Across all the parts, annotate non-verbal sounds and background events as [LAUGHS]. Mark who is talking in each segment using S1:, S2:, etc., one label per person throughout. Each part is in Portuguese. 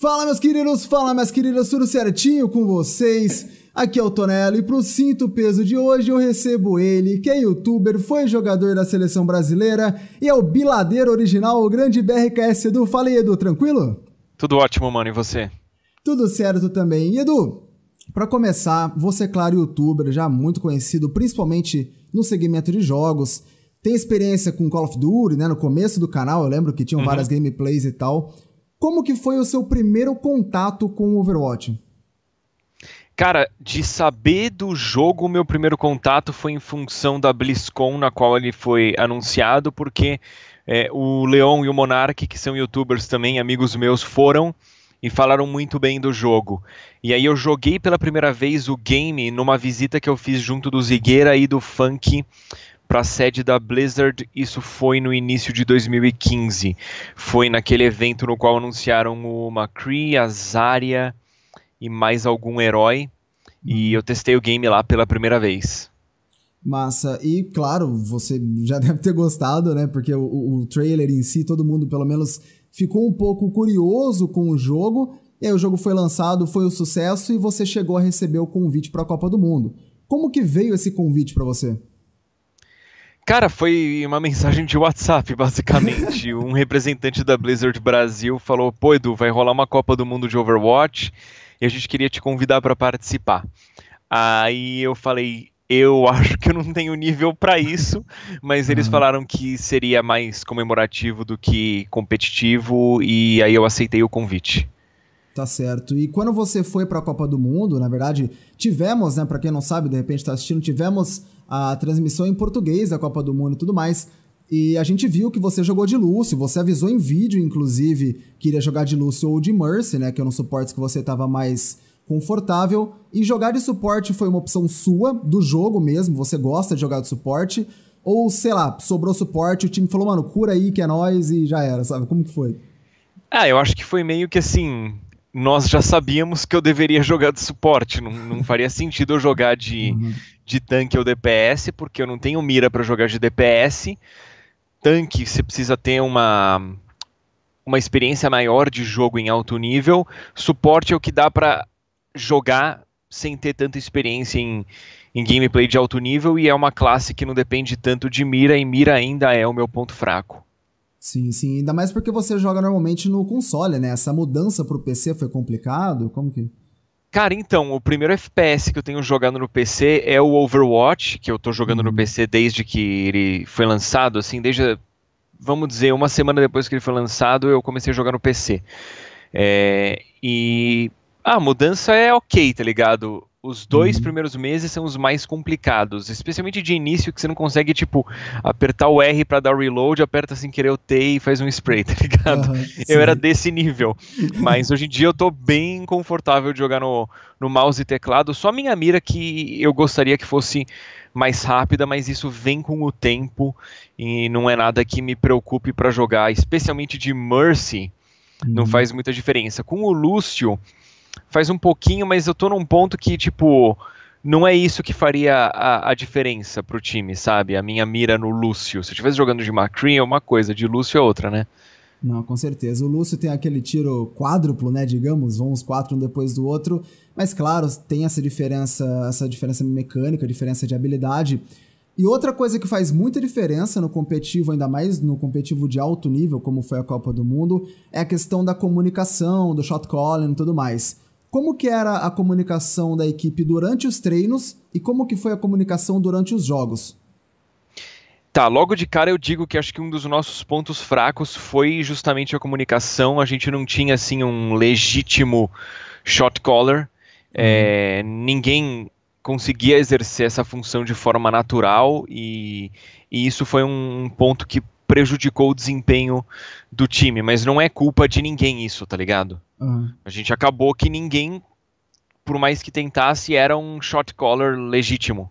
S1: Fala, meus queridos, fala, minhas queridas, tudo certinho com vocês? Aqui é o Tonelo e pro Cinto Peso de hoje eu recebo ele, que é youtuber, foi jogador da seleção brasileira e é o biladeiro original, o grande BRKS Edu. Fala aí, Edu, tranquilo?
S2: Tudo ótimo, mano, e você?
S1: Tudo certo também. E Edu, para começar, você, claro, youtuber, já muito conhecido, principalmente no segmento de jogos, tem experiência com Call of Duty, né? No começo do canal, eu lembro que tinham uhum. várias gameplays e tal. Como que foi o seu primeiro contato com o Overwatch?
S2: Cara, de saber do jogo, meu primeiro contato foi em função da BlizzCon, na qual ele foi anunciado, porque é, o Leon e o Monark, que são youtubers também, amigos meus, foram e falaram muito bem do jogo. E aí eu joguei pela primeira vez o game numa visita que eu fiz junto do Zigueira e do Funk para a sede da Blizzard, isso foi no início de 2015. Foi naquele evento no qual anunciaram o McCree, a Zarya e mais algum herói. E eu testei o game lá pela primeira vez.
S1: Massa. E claro, você já deve ter gostado, né? Porque o, o trailer em si, todo mundo pelo menos ficou um pouco curioso com o jogo. E aí o jogo foi lançado, foi um sucesso e você chegou a receber o convite para a Copa do Mundo. Como que veio esse convite para você?
S2: Cara, foi uma mensagem de WhatsApp, [LAUGHS] basicamente. um representante da Blizzard Brasil falou: pô, Edu, vai rolar uma Copa do Mundo de Overwatch e a gente queria te convidar para participar. Aí eu falei: eu [LAUGHS] acho que eu não tenho nível para isso, mas eles uhum. falaram que seria mais comemorativo do que competitivo e aí eu aceitei o convite.
S1: Tá certo. E quando você foi para a Copa do Mundo, na verdade, tivemos, né, para quem não sabe, de repente está assistindo, tivemos a transmissão em português da Copa do Mundo e tudo mais. E a gente viu que você jogou de Lúcio, você avisou em vídeo, inclusive, que iria jogar de Lúcio ou de Mercy, né? Que eram suportes que você estava mais confortável. E jogar de suporte foi uma opção sua, do jogo mesmo, você gosta de jogar de suporte. Ou, sei lá, sobrou suporte, o time falou, mano, cura aí que é nós e já era, sabe? Como que foi?
S2: Ah, eu acho que foi meio que assim nós já sabíamos que eu deveria jogar de suporte. Não, não [LAUGHS] faria sentido eu jogar de, uhum. de tanque ou DPS, porque eu não tenho mira para jogar de DPS. Tanque, você precisa ter uma, uma experiência maior de jogo em alto nível. Suporte é o que dá para jogar sem ter tanta experiência em, em gameplay de alto nível e é uma classe que não depende tanto de mira e mira ainda é o meu ponto fraco.
S1: Sim, sim. Ainda mais porque você joga normalmente no console, né? Essa mudança pro PC foi complicado? Como que.
S2: Cara, então, o primeiro FPS que eu tenho jogado no PC é o Overwatch, que eu tô jogando uhum. no PC desde que ele foi lançado, assim, desde, vamos dizer, uma semana depois que ele foi lançado, eu comecei a jogar no PC. É, e a mudança é ok, tá ligado? Os dois uhum. primeiros meses são os mais complicados, especialmente de início, que você não consegue, tipo, apertar o R para dar reload, aperta sem querer o T e faz um spray, [LAUGHS] tá ligado? Uhum, eu era desse nível. Mas hoje em dia eu tô bem confortável de jogar no, no mouse e teclado. Só a minha mira que eu gostaria que fosse mais rápida, mas isso vem com o tempo e não é nada que me preocupe para jogar, especialmente de Mercy. Uhum. Não faz muita diferença. Com o Lúcio faz um pouquinho, mas eu tô num ponto que, tipo, não é isso que faria a, a diferença pro time, sabe? A minha mira no Lúcio. Se eu estivesse jogando de McCree é uma coisa, de Lúcio é outra, né?
S1: Não, com certeza. O Lúcio tem aquele tiro quádruplo, né, digamos, vão os quatro um depois do outro, mas claro, tem essa diferença, essa diferença mecânica, diferença de habilidade. E outra coisa que faz muita diferença no competitivo, ainda mais no competitivo de alto nível, como foi a Copa do Mundo, é a questão da comunicação, do shot calling e tudo mais. Como que era a comunicação da equipe durante os treinos e como que foi a comunicação durante os jogos?
S2: Tá, logo de cara eu digo que acho que um dos nossos pontos fracos foi justamente a comunicação. A gente não tinha assim um legítimo shot caller. É, ninguém conseguia exercer essa função de forma natural e, e isso foi um ponto que prejudicou o desempenho do time, mas não é culpa de ninguém isso, tá ligado? Uhum. A gente acabou que ninguém, por mais que tentasse, era um shot caller legítimo.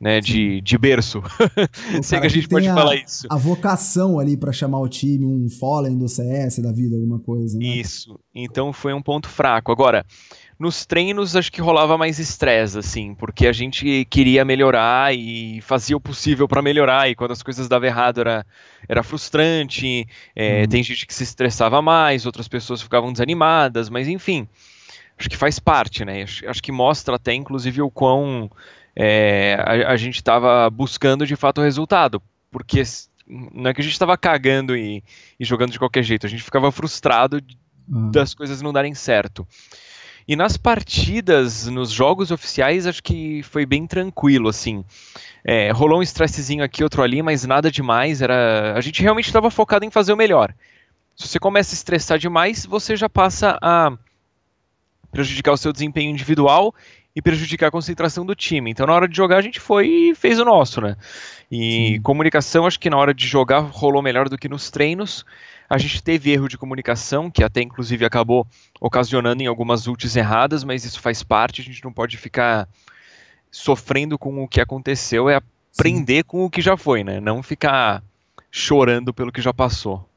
S2: Né, de, de berço. [LAUGHS] Sei que a gente que pode a, falar isso.
S1: A vocação ali para chamar o time, um Fallen do CS da vida, alguma coisa. Né?
S2: Isso. Então foi um ponto fraco. Agora, nos treinos acho que rolava mais estresse, assim, porque a gente queria melhorar e fazia o possível para melhorar, e quando as coisas davam errado era, era frustrante, é, uhum. tem gente que se estressava mais, outras pessoas ficavam desanimadas, mas enfim, acho que faz parte, né? Acho, acho que mostra até, inclusive, o quão é, a, a, gente estava buscando de fato o resultado, porque não é que a gente estava cagando e, e, jogando de qualquer jeito, a gente ficava frustrado uhum. das coisas não darem certo. E nas partidas, nos jogos oficiais, acho que foi bem tranquilo, assim. É, rolou um estressezinho aqui, outro ali, mas nada demais. Era, a gente realmente estava focado em fazer o melhor. Se você começa a estressar demais, você já passa a prejudicar o seu desempenho individual e prejudicar a concentração do time. Então, na hora de jogar, a gente foi e fez o nosso, né? E Sim. comunicação, acho que na hora de jogar rolou melhor do que nos treinos. A gente teve erro de comunicação, que até inclusive acabou ocasionando em algumas ults erradas, mas isso faz parte, a gente não pode ficar sofrendo com o que aconteceu, é aprender Sim. com o que já foi, né? Não ficar chorando pelo que já passou.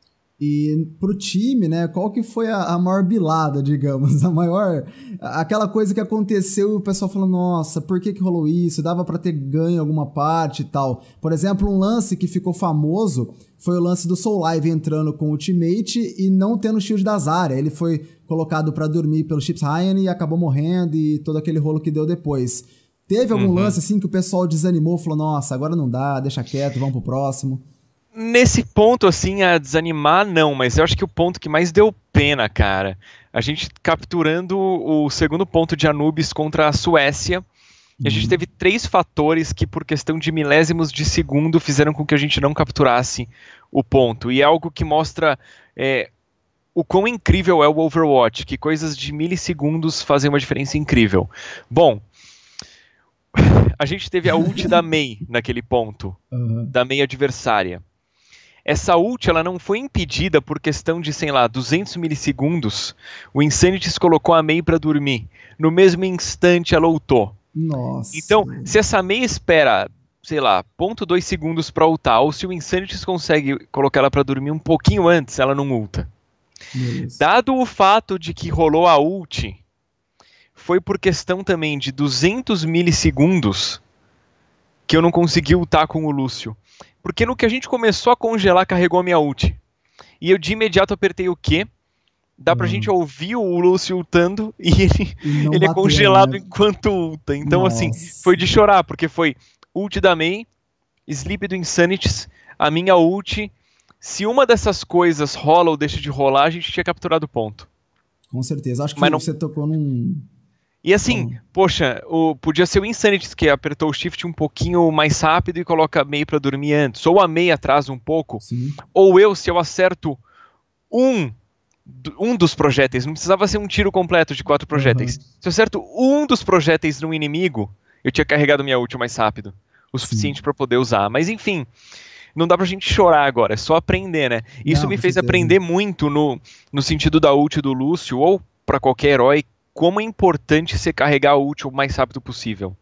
S1: E pro time, né, qual que foi a, a maior bilada, digamos, [LAUGHS] a maior, aquela coisa que aconteceu e o pessoal falou, nossa, por que que rolou isso? Dava para ter ganho alguma parte e tal. Por exemplo, um lance que ficou famoso foi o lance do Soul Live entrando com o Ultimate e não tendo shield da Zarya. Ele foi colocado para dormir pelo Chips Ryan e acabou morrendo e todo aquele rolo que deu depois. Teve algum uhum. lance assim que o pessoal desanimou, falou, nossa, agora não dá, deixa quieto, vamos pro próximo?
S2: Nesse ponto, assim, a desanimar, não, mas eu acho que o ponto que mais deu pena, cara, a gente capturando o segundo ponto de Anubis contra a Suécia, e a gente uhum. teve três fatores que, por questão de milésimos de segundo, fizeram com que a gente não capturasse o ponto. E é algo que mostra é, o quão incrível é o Overwatch, que coisas de milissegundos fazem uma diferença incrível. Bom, a gente teve a ult da [LAUGHS] Mei naquele ponto, uhum. da Mei adversária. Essa ult ela não foi impedida por questão de, sei lá, 200 milissegundos. O Insanities colocou a Mei para dormir. No mesmo instante ela ultou.
S1: Nossa.
S2: Então, se essa Mei espera, sei lá, ponto dois segundos para ultar, ou se o Insanities consegue colocar ela para dormir um pouquinho antes, ela não ulta. Dado o fato de que rolou a ult, foi por questão também de 200 milissegundos que eu não consegui ultar com o Lúcio. Porque no que a gente começou a congelar, carregou a minha ult. E eu de imediato apertei o Q. Dá pra hum. gente ouvir o Lúcio ultando [LAUGHS] e ele, ele é congelado né? enquanto ulta. Então, assim, Nossa. assim, foi de chorar, porque foi ult da Mei, sleep do Insanities, a minha ult. Se uma dessas coisas rola ou deixa de rolar, a gente tinha capturado o ponto.
S1: Com certeza. Acho que Mas não... você tocou num,
S2: e assim, poxa, o, podia ser o Insanity que apertou o shift um pouquinho mais rápido e coloca a Mei para dormir antes, ou a Mei atrasa um pouco, Sim. ou eu, se eu acerto um, um dos projéteis, não precisava ser um tiro completo de quatro projéteis. Uhum. Se eu acerto um dos projéteis no inimigo, eu tinha carregado minha ult mais rápido, o suficiente para poder usar. Mas enfim, não dá pra gente chorar agora, é só aprender, né? Isso não, me fez certeza. aprender muito no, no sentido da ult do Lúcio, ou para qualquer herói como é importante você carregar a ult o mais rápido possível.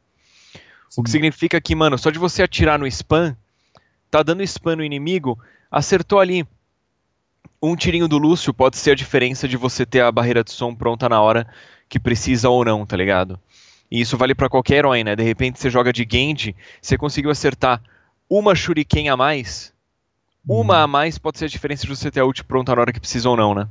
S2: Sim. O que significa que, mano, só de você atirar no spam, tá dando spam no inimigo, acertou ali. Um tirinho do Lúcio pode ser a diferença de você ter a barreira de som pronta na hora que precisa ou não, tá ligado? E isso vale para qualquer herói, né? De repente você joga de Genji, você conseguiu acertar uma shuriken a mais, uma uhum. a mais pode ser a diferença de você ter a ult pronta na hora que precisa ou não, né?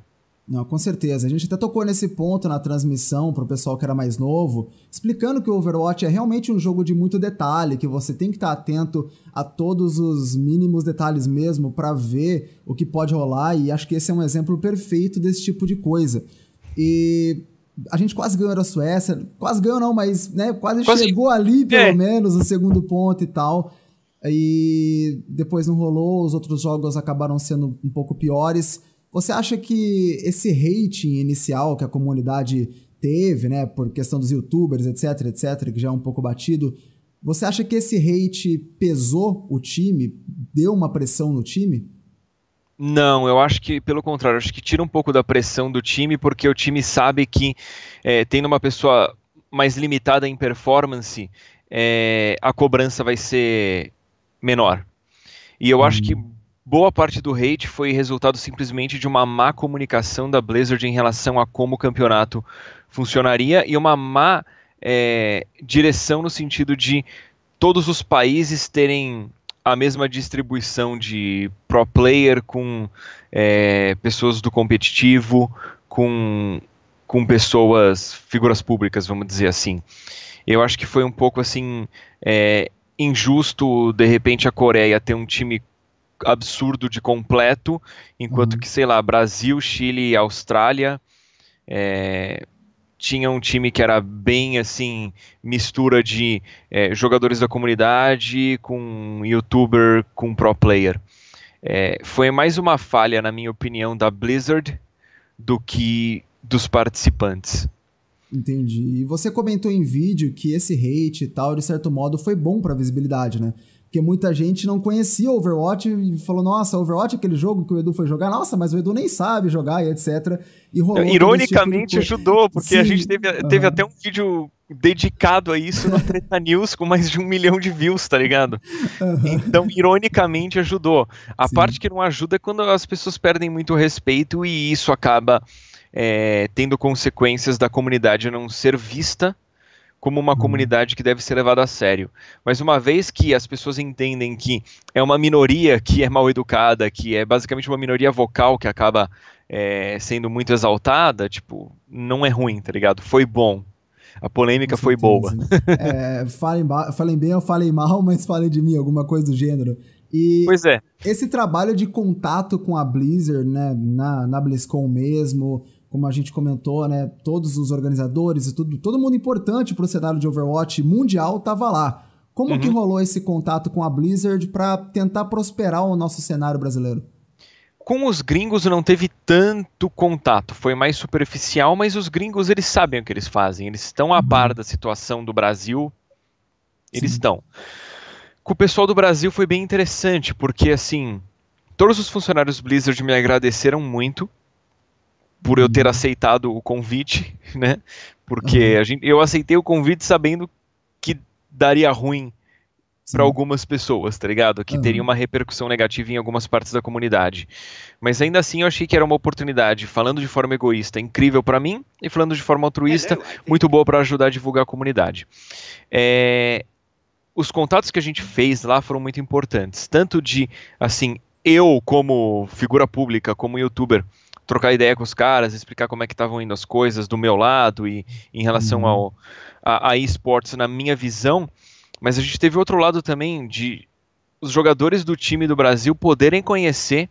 S1: Não, com certeza. A gente até tocou nesse ponto na transmissão para o pessoal que era mais novo, explicando que o Overwatch é realmente um jogo de muito detalhe, que você tem que estar atento a todos os mínimos detalhes mesmo para ver o que pode rolar, e acho que esse é um exemplo perfeito desse tipo de coisa. E a gente quase ganhou a Suécia, quase ganhou não, mas né, quase, quase chegou ali pelo é. menos o segundo ponto e tal. E depois não rolou, os outros jogos acabaram sendo um pouco piores. Você acha que esse rating inicial que a comunidade teve, né, por questão dos youtubers, etc, etc, que já é um pouco batido, você acha que esse hate pesou o time, deu uma pressão no time?
S2: Não, eu acho que, pelo contrário, acho que tira um pouco da pressão do time, porque o time sabe que, é, tendo uma pessoa mais limitada em performance, é, a cobrança vai ser menor. E eu hum. acho que boa parte do hate foi resultado simplesmente de uma má comunicação da Blizzard em relação a como o campeonato funcionaria e uma má é, direção no sentido de todos os países terem a mesma distribuição de pro player com é, pessoas do competitivo, com, com pessoas, figuras públicas, vamos dizer assim. Eu acho que foi um pouco assim é, injusto de repente a Coreia ter um time absurdo de completo, enquanto uhum. que, sei lá, Brasil, Chile e Austrália é, tinha um time que era bem assim, mistura de é, jogadores da comunidade com youtuber com pro player. É, foi mais uma falha, na minha opinião, da Blizzard do que dos participantes.
S1: Entendi. E você comentou em vídeo que esse hate e tal, de certo modo, foi bom para a visibilidade, né? Porque muita gente não conhecia Overwatch e falou: Nossa, Overwatch é aquele jogo que o Edu foi jogar. Nossa, mas o Edu nem sabe jogar e etc. E
S2: rolou Ironicamente tipo de... ajudou, porque Sim. a gente teve, teve uhum. até um vídeo dedicado a isso no Treta [LAUGHS] News com mais de um milhão de views, tá ligado? Uhum. Então, ironicamente, ajudou. A Sim. parte que não ajuda é quando as pessoas perdem muito respeito e isso acaba é, tendo consequências da comunidade não ser vista como uma uhum. comunidade que deve ser levada a sério. Mas uma vez que as pessoas entendem que é uma minoria que é mal educada, que é basicamente uma minoria vocal que acaba é, sendo muito exaltada, tipo, não é ruim, tá ligado? Foi bom. A polêmica foi boa.
S1: é, falem, falem bem ou falem mal, [LAUGHS] mas falem de mim, alguma coisa do gênero. E
S2: pois é.
S1: Esse trabalho de contato com a Blizzard, né, na, na BlizzCon mesmo, como a gente comentou, né, todos os organizadores e tudo, todo mundo importante para o cenário de Overwatch mundial estava lá. Como uhum. que rolou esse contato com a Blizzard para tentar prosperar o nosso cenário brasileiro?
S2: Com os gringos não teve tanto contato, foi mais superficial, mas os gringos eles sabem o que eles fazem, eles estão a par uhum. da situação do Brasil, eles Sim. estão. Com o pessoal do Brasil foi bem interessante, porque assim, todos os funcionários Blizzard me agradeceram muito, por eu ter uhum. aceitado o convite, [LAUGHS] né? Porque uhum. a gente, eu aceitei o convite sabendo que daria ruim para algumas pessoas, tá ligado? Que uhum. teria uma repercussão negativa em algumas partes da comunidade. Mas ainda assim eu achei que era uma oportunidade, falando de forma egoísta, incrível para mim, e falando de forma altruísta, muito boa para ajudar a divulgar a comunidade. É, os contatos que a gente fez lá foram muito importantes, tanto de, assim, eu como figura pública, como youtuber, trocar ideia com os caras, explicar como é que estavam indo as coisas do meu lado e em relação uhum. ao a, a esportes na minha visão, mas a gente teve outro lado também de os jogadores do time do Brasil poderem conhecer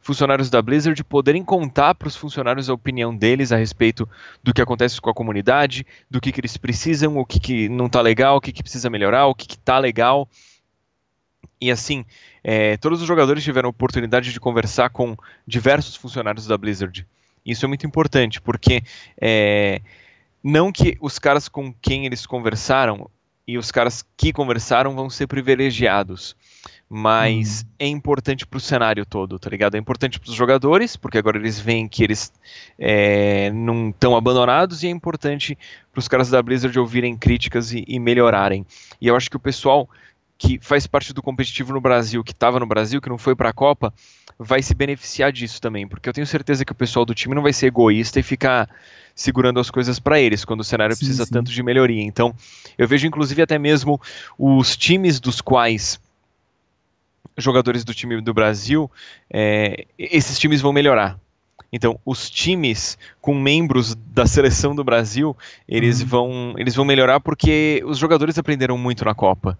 S2: funcionários da Blizzard, poderem contar para os funcionários a opinião deles a respeito do que acontece com a comunidade, do que, que eles precisam, o que, que não está legal, o que, que precisa melhorar, o que está legal. E assim, é, todos os jogadores tiveram a oportunidade de conversar com diversos funcionários da Blizzard. Isso é muito importante, porque é, não que os caras com quem eles conversaram e os caras que conversaram vão ser privilegiados, mas hum. é importante para o cenário todo, tá ligado? É importante para os jogadores, porque agora eles veem que eles é, não estão abandonados, e é importante para os caras da Blizzard ouvirem críticas e, e melhorarem. E eu acho que o pessoal que faz parte do competitivo no Brasil, que estava no Brasil, que não foi para a Copa, vai se beneficiar disso também, porque eu tenho certeza que o pessoal do time não vai ser egoísta e ficar segurando as coisas para eles quando o cenário sim, precisa sim. tanto de melhoria. Então, eu vejo inclusive até mesmo os times dos quais jogadores do time do Brasil, é, esses times vão melhorar. Então, os times com membros da seleção do Brasil, eles, uhum. vão, eles vão melhorar porque os jogadores aprenderam muito na Copa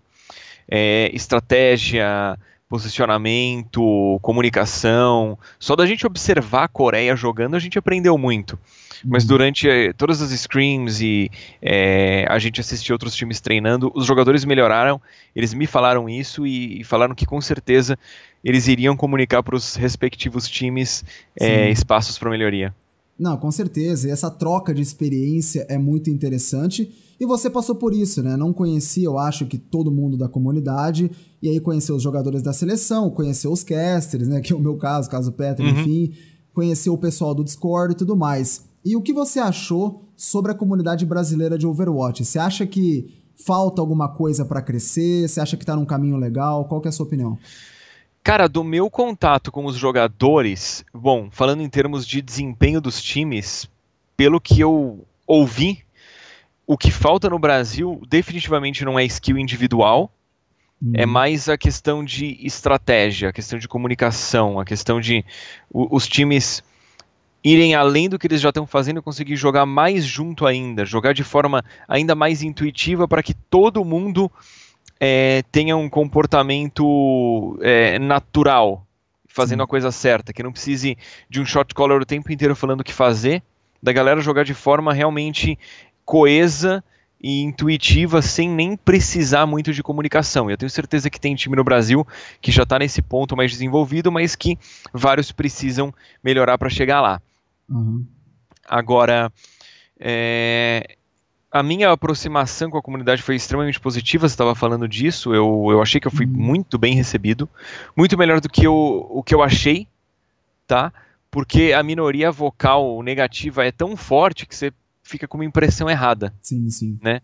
S2: é, estratégia, posicionamento, comunicação. Só da gente observar a Coreia jogando, a gente aprendeu muito. Mas uhum. durante eh, todas as screams e é, a gente assistiu outros times treinando, os jogadores melhoraram, eles me falaram isso e, e falaram que com certeza eles iriam comunicar para os respectivos times é, espaços para melhoria.
S1: Não, com certeza. E essa troca de experiência é muito interessante. E você passou por isso, né? Não conhecia, eu acho que todo mundo da comunidade, e aí conheceu os jogadores da seleção, conheceu os casters, né? [LAUGHS] Que é o meu caso, caso Peter, uhum. enfim, conheceu o pessoal do Discord e tudo mais. E o que você achou sobre a comunidade brasileira de Overwatch? Você acha que falta alguma coisa para crescer? Você acha que tá num caminho legal? Qual que é a sua opinião?
S2: Cara, do meu contato com os jogadores, bom, falando em termos de desempenho dos times, pelo que eu ouvi, o que falta no Brasil definitivamente não é skill individual, hum. é mais a questão de estratégia, a questão de comunicação, a questão de o, os times irem além do que eles já estão fazendo e conseguir jogar mais junto ainda, jogar de forma ainda mais intuitiva para que todo mundo é, tenha um comportamento é, natural, fazendo Sim. a coisa certa, que não precise de um shot caller o tempo inteiro falando o que fazer, da galera jogar de forma realmente coesa e intuitiva sem nem precisar muito de comunicação. Eu tenho certeza que tem time no Brasil que já está nesse ponto mais desenvolvido, mas que vários precisam melhorar para chegar lá. Uhum. Agora, é, a minha aproximação com a comunidade foi extremamente positiva, você estava falando disso, eu, eu achei que eu fui uhum. muito bem recebido, muito melhor do que eu, o que eu achei, tá? Porque a minoria vocal negativa é tão forte que você fica com uma impressão errada.
S1: Sim, sim.
S2: Né?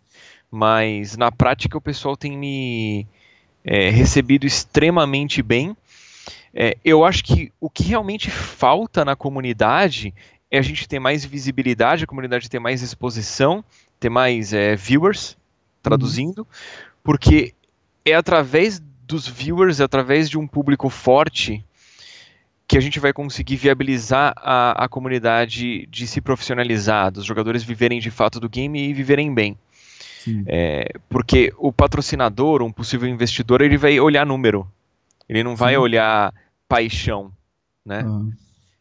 S2: Mas na prática o pessoal tem me é, recebido extremamente bem. É, eu acho que o que realmente falta na comunidade é a gente ter mais visibilidade, a comunidade ter mais exposição, ter mais é, viewers, traduzindo, uhum. porque é através dos viewers, é através de um público forte que a gente vai conseguir viabilizar a, a comunidade de se profissionalizar, dos jogadores viverem de fato do game e viverem bem. É, porque o patrocinador, um possível investidor, ele vai olhar número, ele não vai Sim. olhar paixão, né? Uhum.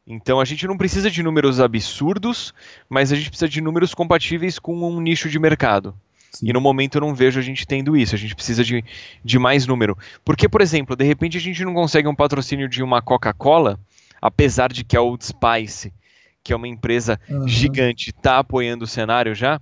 S2: Então a gente não precisa de números absurdos, mas a gente precisa de números compatíveis com um nicho de mercado. Sim. E no momento eu não vejo a gente tendo isso, a gente precisa de, de mais número. Porque, por exemplo, de repente a gente não consegue um patrocínio de uma Coca-Cola, apesar de que a Old Spice, que é uma empresa uhum. gigante, está apoiando o cenário já,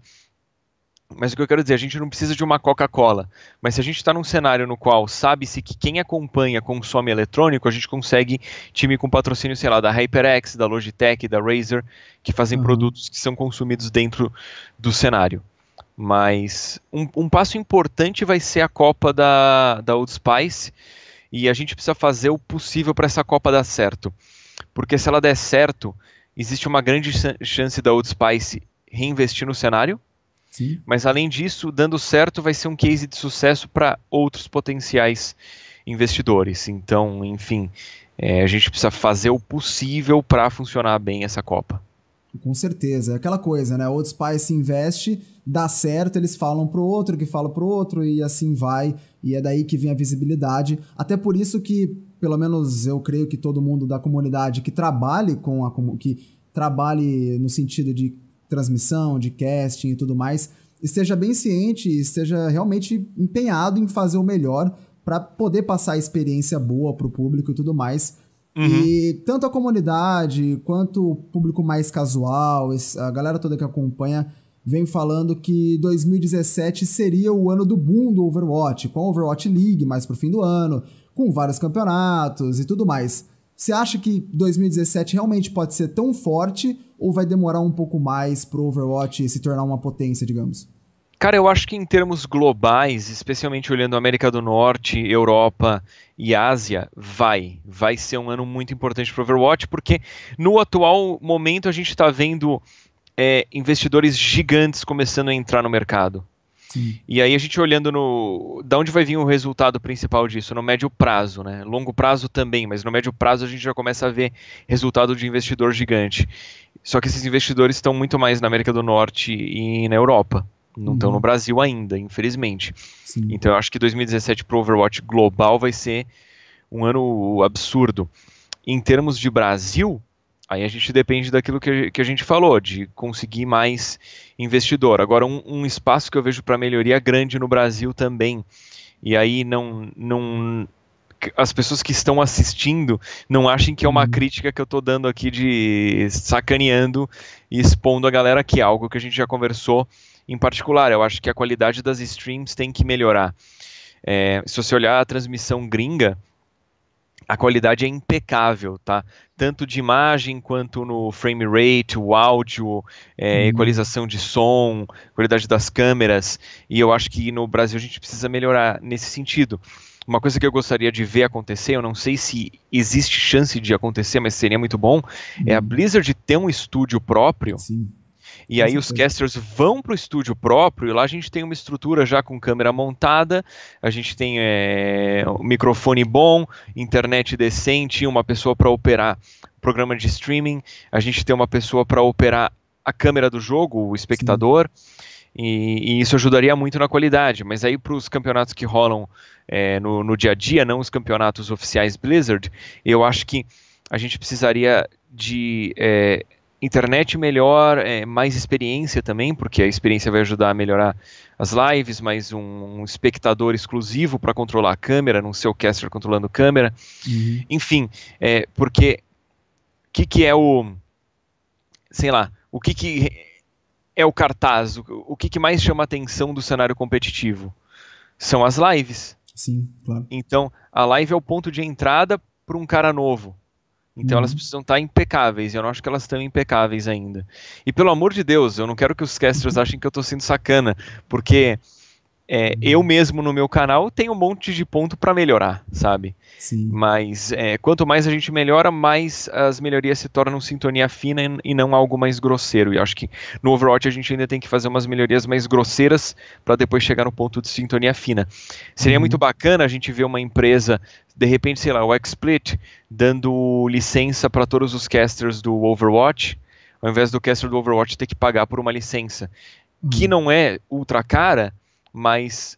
S2: mas o que eu quero dizer, a gente não precisa de uma Coca-Cola. Mas se a gente está num cenário no qual sabe-se que quem acompanha consome eletrônico, a gente consegue time com patrocínio, sei lá, da HyperX, da Logitech, da Razer, que fazem uhum. produtos que são consumidos dentro do cenário. Mas um, um, passo importante vai ser a Copa da, da Old Spice. E a gente precisa fazer o possível para essa Copa dar certo. Porque se ela der certo, existe uma grande chance da Old Spice reinvestir no cenário Sim. Mas além disso, dando certo, vai ser um case de sucesso para outros potenciais investidores. Então, enfim, é, a gente precisa fazer o possível para funcionar bem essa Copa.
S1: Com certeza. É aquela coisa, né? O Old Spice investe, dá certo, eles falam pro outro, que fala pro outro, e assim vai. E é daí que vem a visibilidade. Até por isso que, pelo menos eu creio que todo mundo da comunidade que trabalhe com a que trabalhe no sentido de transmissão, de casting e tudo mais, esteja bem ciente e esteja realmente empenhado em fazer o melhor para poder passar a experiência boa para o público e tudo mais. Uhum. E tanto a comunidade quanto o público mais casual, a galera toda que acompanha, vem falando que 2017 seria o ano do boom do Overwatch, com a Overwatch League mais pro fim do ano, com vários campeonatos e tudo mais. Você acha que 2017 realmente pode ser tão forte ou vai demorar um pouco mais pro Overwatch se tornar uma potência, digamos?
S2: Cara, eu acho que em termos globais, especialmente olhando América do Norte, Europa e Ásia, vai. Vai ser um ano muito importante para o Overwatch, porque no atual momento a gente está vendo é, investidores gigantes começando a entrar no mercado. E aí a gente olhando no. Da onde vai vir o resultado principal disso? No médio prazo, né? Longo prazo também, mas no médio prazo a gente já começa a ver resultado de investidor gigante. Só que esses investidores estão muito mais na América do Norte e na Europa. Não estão uhum. no Brasil ainda, infelizmente. Sim. Então eu acho que 2017 pro Overwatch global vai ser um ano absurdo. Em termos de Brasil, Aí a gente depende daquilo que, que a gente falou, de conseguir mais investidor. Agora, um, um espaço que eu vejo para melhoria grande no Brasil também, e aí não, não as pessoas que estão assistindo não achem que é uma uhum. crítica que eu estou dando aqui de sacaneando e expondo a galera aqui, algo que a gente já conversou em particular. Eu acho que a qualidade das streams tem que melhorar. É, se você olhar a transmissão gringa, a qualidade é impecável, tá? Tanto de imagem quanto no frame rate, o áudio, é, uhum. equalização de som, qualidade das câmeras. E eu acho que no Brasil a gente precisa melhorar nesse sentido. uma coisa que eu gostaria de ver acontecer, eu não sei se existe chance de acontecer, mas seria muito bom, é a uhum. Blizzard ter um estúdio próprio.
S1: Sim.
S2: E aí os casters vão para o estúdio próprio, e lá a gente tem uma estrutura já com câmera montada, a gente tem é, um microfone bom, internet decente, uma pessoa para operar programa de streaming, a gente tem uma pessoa para operar a câmera do jogo, o espectador. E, e, isso ajudaria muito na qualidade. Mas aí para os campeonatos que rolam é, no, no, dia a dia, não os campeonatos oficiais Blizzard, eu acho que a gente precisaria de é, internet melhor, é, mais experiência também, porque a experiência vai ajudar a melhorar as lives, mais um, um espectador exclusivo para controlar a câmera, não ser o caster controlando a câmera. Uhum. Enfim, é, porque o que, que é o. Sei lá, o que, que é o cartaz? O, o que, que mais chama a atenção do cenário competitivo? São as lives.
S1: Sim, claro.
S2: Então, a live é o ponto de entrada para um cara novo. Então uhum. elas precisam estar impecáveis, e eu não acho que elas estão impecáveis ainda. E pelo amor de Deus, eu não quero que os casters [LAUGHS] achem que eu estou sendo sacana, porque é, eu mesmo no meu canal tenho um monte de ponto para melhorar, sabe?
S1: Sim.
S2: Mas é, quanto mais a gente melhora, mais as melhorias se tornam sintonia fina e não algo mais grosseiro. E acho que no Overwatch a gente ainda tem que fazer umas melhorias mais grosseiras para depois chegar no ponto de sintonia fina. Seria uhum. muito bacana a gente ver uma empresa, de repente, sei lá, o XSplit, dando licença para todos os casters do Overwatch, ao invés do caster do Overwatch ter que pagar por uma licença. Uhum. Que não é ultra cara mas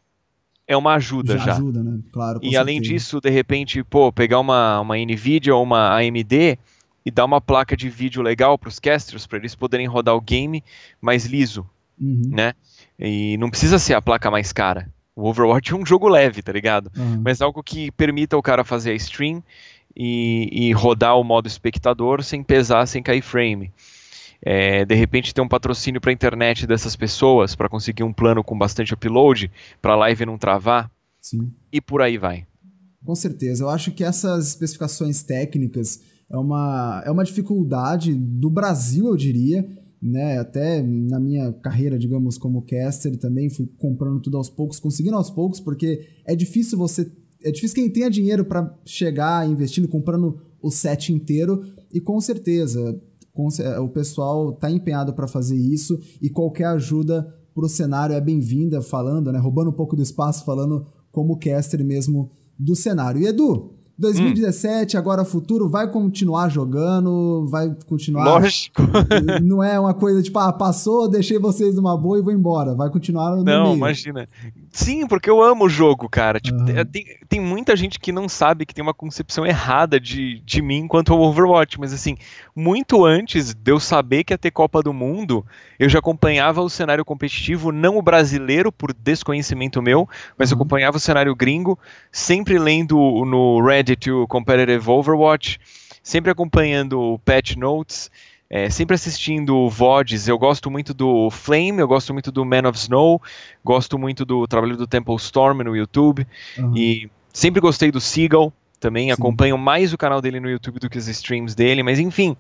S2: é uma ajuda já. já.
S1: ajuda, né? Claro.
S2: E além disso, de repente, pô, pegar uma, uma NVIDIA ou uma AMD e dar uma placa de vídeo legal para os casters, para eles poderem rodar o game mais liso, uhum. né? E não precisa ser a placa mais cara. O Overwatch é um jogo leve, tá ligado? Uhum. Mas algo que permita o cara fazer a stream e, e rodar o modo espectador sem pesar, sem cair frame é, de repente ter um patrocínio para a internet dessas pessoas para conseguir um plano com bastante upload para a live não travar
S1: Sim.
S2: e por aí vai.
S1: Com certeza, eu acho que essas especificações técnicas é uma, é uma dificuldade do Brasil, eu diria, né? Até na minha carreira, digamos, como caster também fui comprando tudo aos poucos, conseguindo aos poucos, porque é difícil você é difícil quem tenha dinheiro para chegar investindo, comprando o set inteiro e com certeza o pessoal está empenhado para fazer isso e qualquer ajuda para o cenário é bem-vinda, falando, né, roubando um pouco do espaço, falando como caster mesmo do cenário. E Edu, 2017, hum. agora futuro, vai continuar jogando, vai continuar.
S2: Lógico. [LAUGHS]
S1: não é uma coisa tipo, ah, passou, deixei vocês numa boa e vou embora. Vai continuar no
S2: Não,
S1: meio.
S2: imagina. Sim, porque eu amo o jogo, cara. Tipo, uhum. tem, tem muita gente que não sabe que tem uma concepção errada de, de mim quanto ao Overwatch, mas assim, muito antes de eu saber que ia ter Copa do Mundo, eu já acompanhava o cenário competitivo, não o brasileiro, por desconhecimento meu, mas uhum. eu acompanhava o cenário gringo, sempre lendo no Reddit o Competitive Overwatch, sempre acompanhando o patch notes. É, sempre assistindo VODs, eu gosto muito do Flame, eu gosto muito do Man of Snow, gosto muito do trabalho do Temple Storm no YouTube, uhum. e sempre gostei do Seagull, também Sim. acompanho mais o canal dele no YouTube do que os streams dele, mas enfim,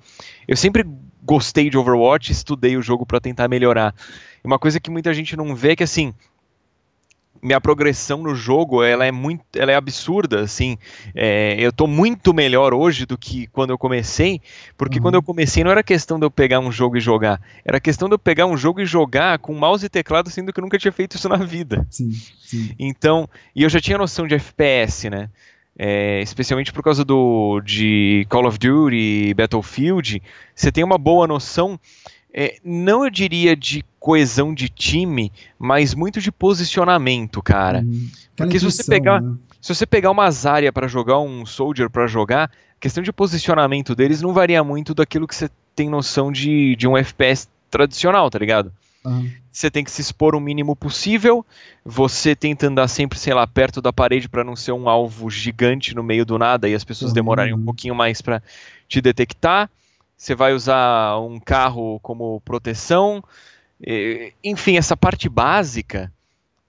S2: eu sempre gostei de Overwatch, estudei o jogo para tentar melhorar. Uma coisa que muita gente não vê é que assim, minha progressão no jogo ela é muito ela é absurda assim é, eu tô muito melhor hoje do que quando eu comecei porque uhum. quando eu comecei não era questão de eu pegar um jogo e jogar era questão de eu pegar um jogo e jogar com mouse e teclado sendo que eu nunca tinha feito isso na vida
S1: sim, sim.
S2: então e eu já tinha noção de FPS né é, especialmente por causa do de Call of Duty Battlefield você tem uma boa noção é, não eu diria de coesão de time, mas muito de posicionamento, cara. Hum, Porque se você pegar, né? se você pegar uma Zarya para jogar, um Soldier para jogar, a questão de posicionamento deles não varia muito daquilo que você tem noção de, de um FPS tradicional, tá ligado? Uhum. Você tem que se expor o mínimo possível, você tenta andar sempre, sei lá, perto da parede para não ser um alvo gigante no meio do nada e as pessoas uhum. demorarem um pouquinho mais para te detectar você vai usar um carro como proteção. Enfim, essa parte básica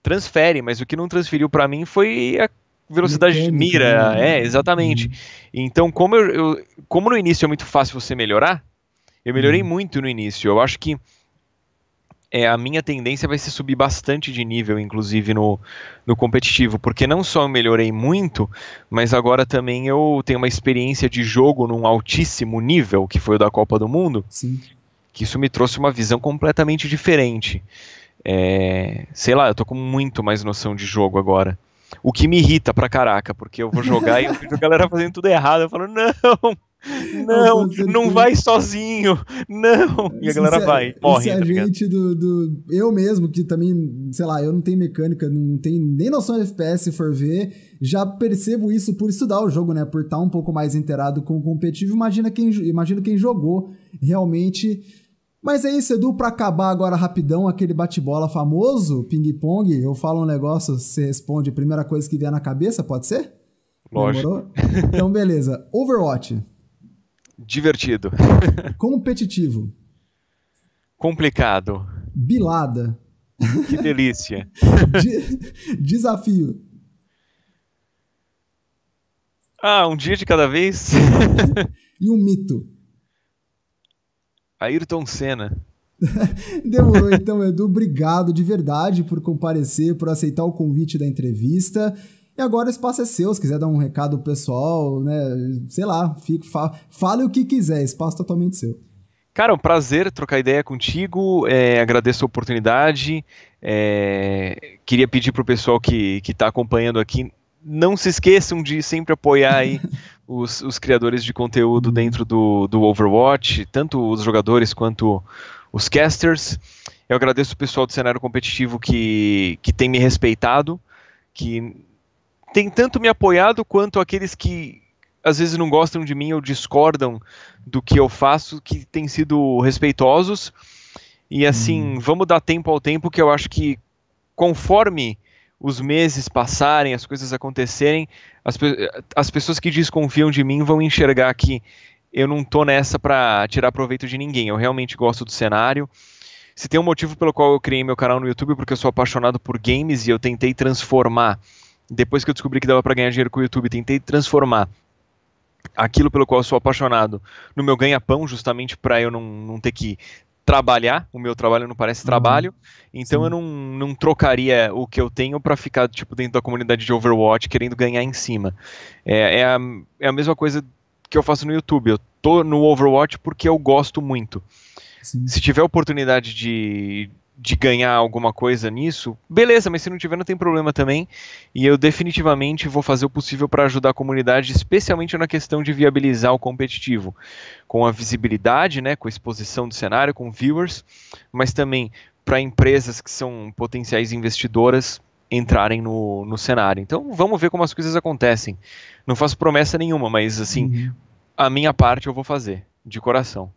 S2: transfere, mas o que não transferiu para mim foi a velocidade de mira. Né? É, exatamente. Uhum. Então, como, eu, eu, como no início é muito fácil você melhorar, eu melhorei uhum. muito no início. Eu acho que é, a minha tendência vai ser subir bastante de nível, inclusive no, no competitivo, porque não só eu melhorei muito, mas agora também eu tenho uma experiência de jogo num altíssimo nível, que foi o da Copa do Mundo,
S1: Sim.
S2: que isso me trouxe uma visão completamente diferente. É, sei lá, eu tô com muito mais noção de jogo agora. O que me irrita pra caraca, porque eu vou jogar e eu vejo a galera fazendo tudo errado. Eu falo, não, não, não vai sozinho, não. E a galera é, vai, morre.
S1: Isso é tá a gente do, do, Eu mesmo, que também, sei lá, eu não tenho mecânica, não tenho nem noção de FPS se for ver, já percebo isso por estudar o jogo, né? Por estar um pouco mais inteirado com o competitivo. Imagina quem, imagina quem jogou realmente mas é isso, Edu, para acabar agora rapidão aquele bate-bola famoso, ping-pong, eu falo um negócio, você responde a primeira coisa que vier na cabeça, pode ser?
S2: Lógico. Demorou?
S1: Então, beleza. [LAUGHS] Overwatch.
S2: Divertido. [LAUGHS]
S1: Competitivo.
S2: Complicado.
S1: Bilada.
S2: Que delícia. [LAUGHS]
S1: De desafio.
S2: Ah, um dia de cada vez. [LAUGHS]
S1: e um mito.
S2: Ayrton Senna.
S1: Demorou então, Edu. Obrigado de verdade por comparecer, por aceitar o convite da entrevista. E agora o espaço é seu, se quiser dar um recado pessoal, né? Sei lá, fique, fa fale o que quiser, espaço totalmente seu.
S2: Cara, um prazer trocar ideia contigo. É, agradeço a oportunidade. É, queria pedir para o pessoal que está acompanhando aqui, não se esqueçam de sempre apoiar aí [LAUGHS] os, os criadores de conteúdo dentro do, do Overwatch, tanto os jogadores quanto os casters. Eu agradeço o pessoal do cenário competitivo que, que tem me respeitado, que tem tanto me apoiado quanto aqueles que às vezes não gostam de mim ou discordam do que eu faço, que têm sido respeitosos. E assim, hum. vamos dar tempo ao tempo, que eu acho que conforme os meses passarem, as coisas acontecerem, as, as pessoas que desconfiam de mim vão enxergar que eu não tô nessa para tirar proveito de ninguém. Eu realmente gosto do cenário. Se tem um motivo pelo qual eu criei meu canal no YouTube, porque eu sou apaixonado por games e eu tentei transformar, depois que eu descobri que dava para ganhar dinheiro com o YouTube, tentei transformar aquilo pelo qual eu sou apaixonado no meu ganha-pão, justamente para eu não, não ter que trabalhar, o meu trabalho não parece uhum. trabalho, então Sim. eu não, não trocaria o que eu tenho para ficar tipo dentro da comunidade de Overwatch querendo ganhar em cima. É, é, a, é a mesma coisa que eu faço no YouTube. Eu tô no Overwatch porque eu gosto muito. Sim. Se tiver oportunidade de, de ganhar alguma coisa nisso, beleza, mas se não tiver, não tem problema também. E eu definitivamente vou fazer o possível para ajudar a comunidade, especialmente na questão de viabilizar o competitivo, com a visibilidade, né, com a exposição do cenário, com viewers, mas também para empresas que são potenciais investidoras entrarem no, no cenário. Então vamos ver como as coisas acontecem. Não faço promessa nenhuma, mas assim, uhum. a minha parte eu vou fazer, de coração.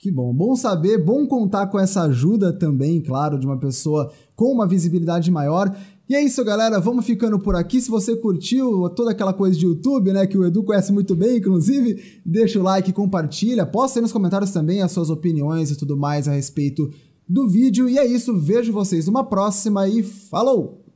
S1: Que bom, bom saber, bom contar com essa ajuda também, claro, de uma pessoa com uma visibilidade maior. E é isso, galera, vamos ficando por aqui. Se você curtiu toda aquela coisa de YouTube, né, que o Edu conhece muito bem, inclusive, deixa o like, compartilha, posta aí nos comentários também as suas opiniões e tudo mais a respeito do vídeo. E é isso, vejo vocês numa próxima e falou!